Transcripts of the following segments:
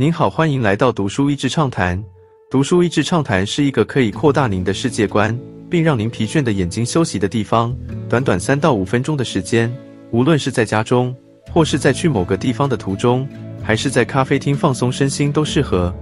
您好，欢迎来到读书益智畅谈。读书益智畅谈是一个可以扩大您的世界观，并让您疲倦的眼睛休息的地方。短短三到五分钟的时间，无论是在家中，或是在去某个地方的途中，还是在咖啡厅放松身心，都适合。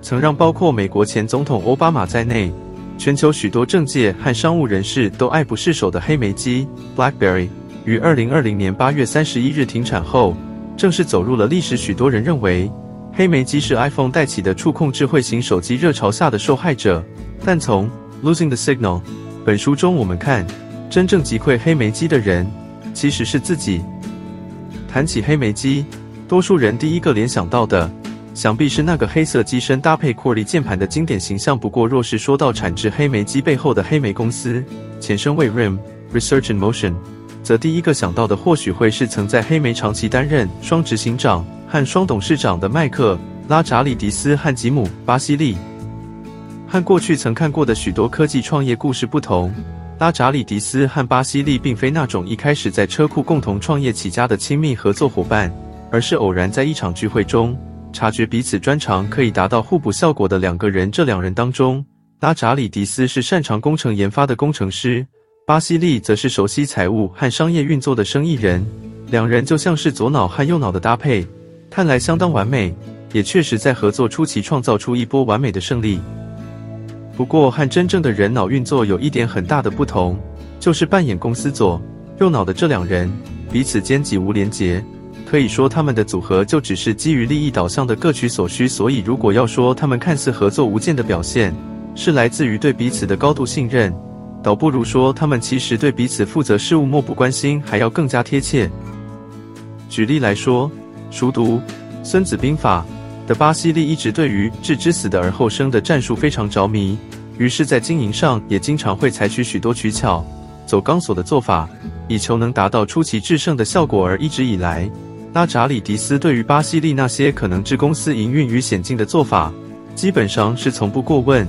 曾让包括美国前总统奥巴马在内，全球许多政界和商务人士都爱不释手的黑莓机 （BlackBerry） 于二零二零年八月三十一日停产后，正式走入了历史。许多人认为。黑莓机是 iPhone 带起的触控智慧型手机热潮下的受害者，但从《Losing the Signal》本书中，我们看真正击溃黑莓机的人其实是自己。谈起黑莓机，多数人第一个联想到的，想必是那个黑色机身搭配 QWERTY 键盘的经典形象。不过，若是说到产制黑莓机背后的黑莓公司，前身为 RIM Research and Motion，则第一个想到的或许会是曾在黑莓长期担任双执行长。和双董事长的麦克拉扎里迪斯和吉姆巴西利，和过去曾看过的许多科技创业故事不同，拉扎里迪斯和巴西利并非那种一开始在车库共同创业起家的亲密合作伙伴，而是偶然在一场聚会中察觉彼此专长可以达到互补效果的两个人。这两人当中，拉扎里迪斯是擅长工程研发的工程师，巴西利则是熟悉财务和商业运作的生意人，两人就像是左脑和右脑的搭配。看来相当完美，也确实在合作初期创造出一波完美的胜利。不过，和真正的人脑运作有一点很大的不同，就是扮演公司左右脑的这两人彼此间几无连结，可以说他们的组合就只是基于利益导向的各取所需。所以，如果要说他们看似合作无间的表现是来自于对彼此的高度信任，倒不如说他们其实对彼此负责事务漠不关心还要更加贴切。举例来说。熟读《孙子兵法》的巴西利一直对于置之死的而后生的战术非常着迷，于是，在经营上也经常会采取许多取巧、走钢索的做法，以求能达到出奇制胜的效果。而一直以来，拉扎里迪斯对于巴西利那些可能置公司营运于险境的做法，基本上是从不过问，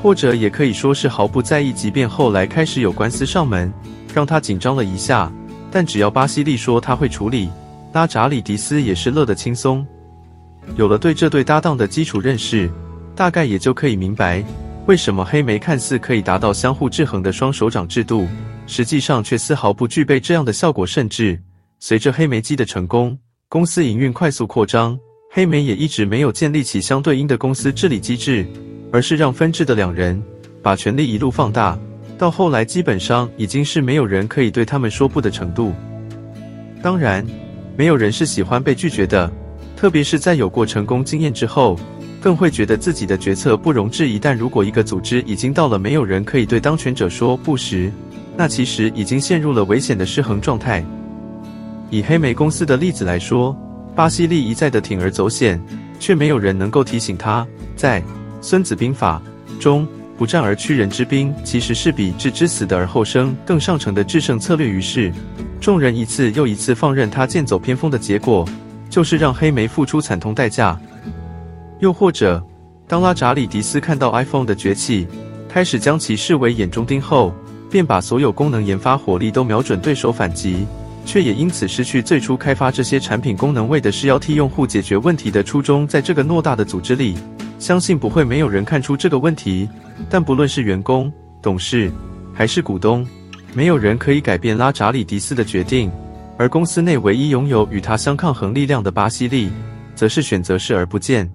或者也可以说是毫不在意。即便后来开始有官司上门，让他紧张了一下，但只要巴西利说他会处理。拉扎里迪斯也是乐得轻松。有了对这对搭档的基础认识，大概也就可以明白，为什么黑莓看似可以达到相互制衡的双手掌制度，实际上却丝毫不具备这样的效果。甚至随着黑莓机的成功，公司营运快速扩张，黑莓也一直没有建立起相对应的公司治理机制，而是让分治的两人把权力一路放大，到后来基本上已经是没有人可以对他们说不的程度。当然。没有人是喜欢被拒绝的，特别是在有过成功经验之后，更会觉得自己的决策不容置疑。但如果一个组织已经到了没有人可以对当权者说不时，那其实已经陷入了危险的失衡状态。以黑莓公司的例子来说，巴西利一再的铤而走险，却没有人能够提醒他，在《孙子兵法》中。不战而屈人之兵，其实是比置之死的而后生更上乘的制胜策略。于是，众人一次又一次放任他剑走偏锋的结果，就是让黑莓付出惨痛代价。又或者，当拉扎里迪斯看到 iPhone 的崛起，开始将其视为眼中钉后，便把所有功能研发火力都瞄准对手反击，却也因此失去最初开发这些产品功能为的是要替用户解决问题的初衷。在这个偌大的组织里。相信不会没有人看出这个问题，但不论是员工、董事还是股东，没有人可以改变拉扎里迪斯的决定。而公司内唯一拥有与他相抗衡力量的巴西利，则是选择视而不见。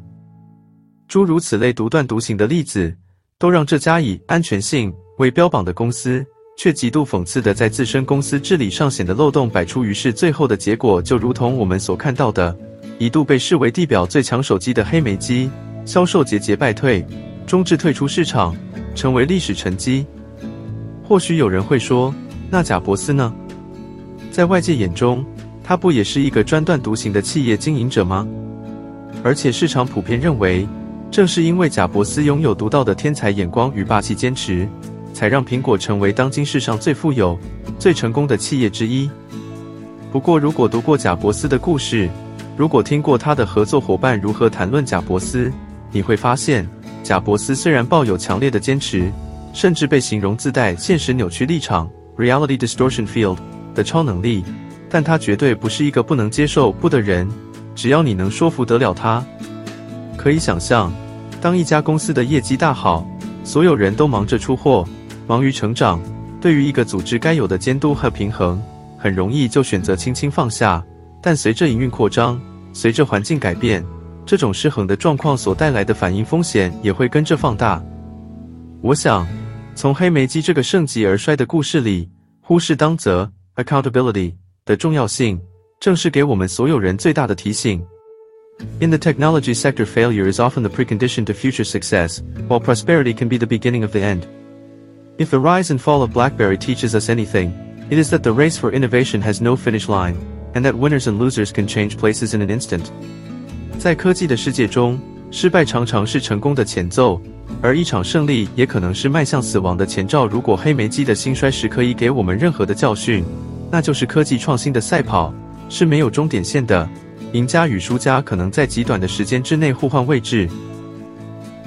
诸如此类独断独行的例子，都让这家以安全性为标榜的公司，却极度讽刺的在自身公司治理上显得漏洞百出。于是最后的结果，就如同我们所看到的，一度被视为地表最强手机的黑莓机。销售节节败退，终至退出市场，成为历史沉积。或许有人会说，那贾伯斯呢？在外界眼中，他不也是一个专断独行的企业经营者吗？而且市场普遍认为，正是因为贾伯斯拥有独到的天才眼光与霸气坚持，才让苹果成为当今世上最富有、最成功的企业之一。不过，如果读过贾伯斯的故事，如果听过他的合作伙伴如何谈论贾伯斯，你会发现，贾伯斯虽然抱有强烈的坚持，甚至被形容自带现实扭曲立场 （reality distortion field） 的超能力，但他绝对不是一个不能接受不的人。只要你能说服得了他，可以想象，当一家公司的业绩大好，所有人都忙着出货，忙于成长，对于一个组织该有的监督和平衡，很容易就选择轻轻放下。但随着营运扩张，随着环境改变，这种失衡的状况所带来的反应风险也会跟着放大。我想，从黑莓机这个盛极而衰的故事里，忽视当责 （accountability） 的重要性，正是给我们所有人最大的提醒。In the technology sector, failure is often the precondition to future success, while prosperity can be the beginning of the end. If the rise and fall of BlackBerry teaches us anything, it is that the race for innovation has no finish line, and that winners and losers can change places in an instant. 在科技的世界中，失败常常是成功的前奏，而一场胜利也可能是迈向死亡的前兆。如果黑莓机的兴衰时可以给我们任何的教训，那就是科技创新的赛跑是没有终点线的。赢家与输家可能在极短的时间之内互换位置。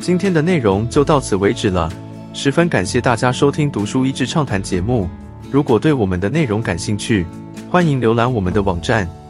今天的内容就到此为止了，十分感谢大家收听《读书益智畅谈》节目。如果对我们的内容感兴趣，欢迎浏览我们的网站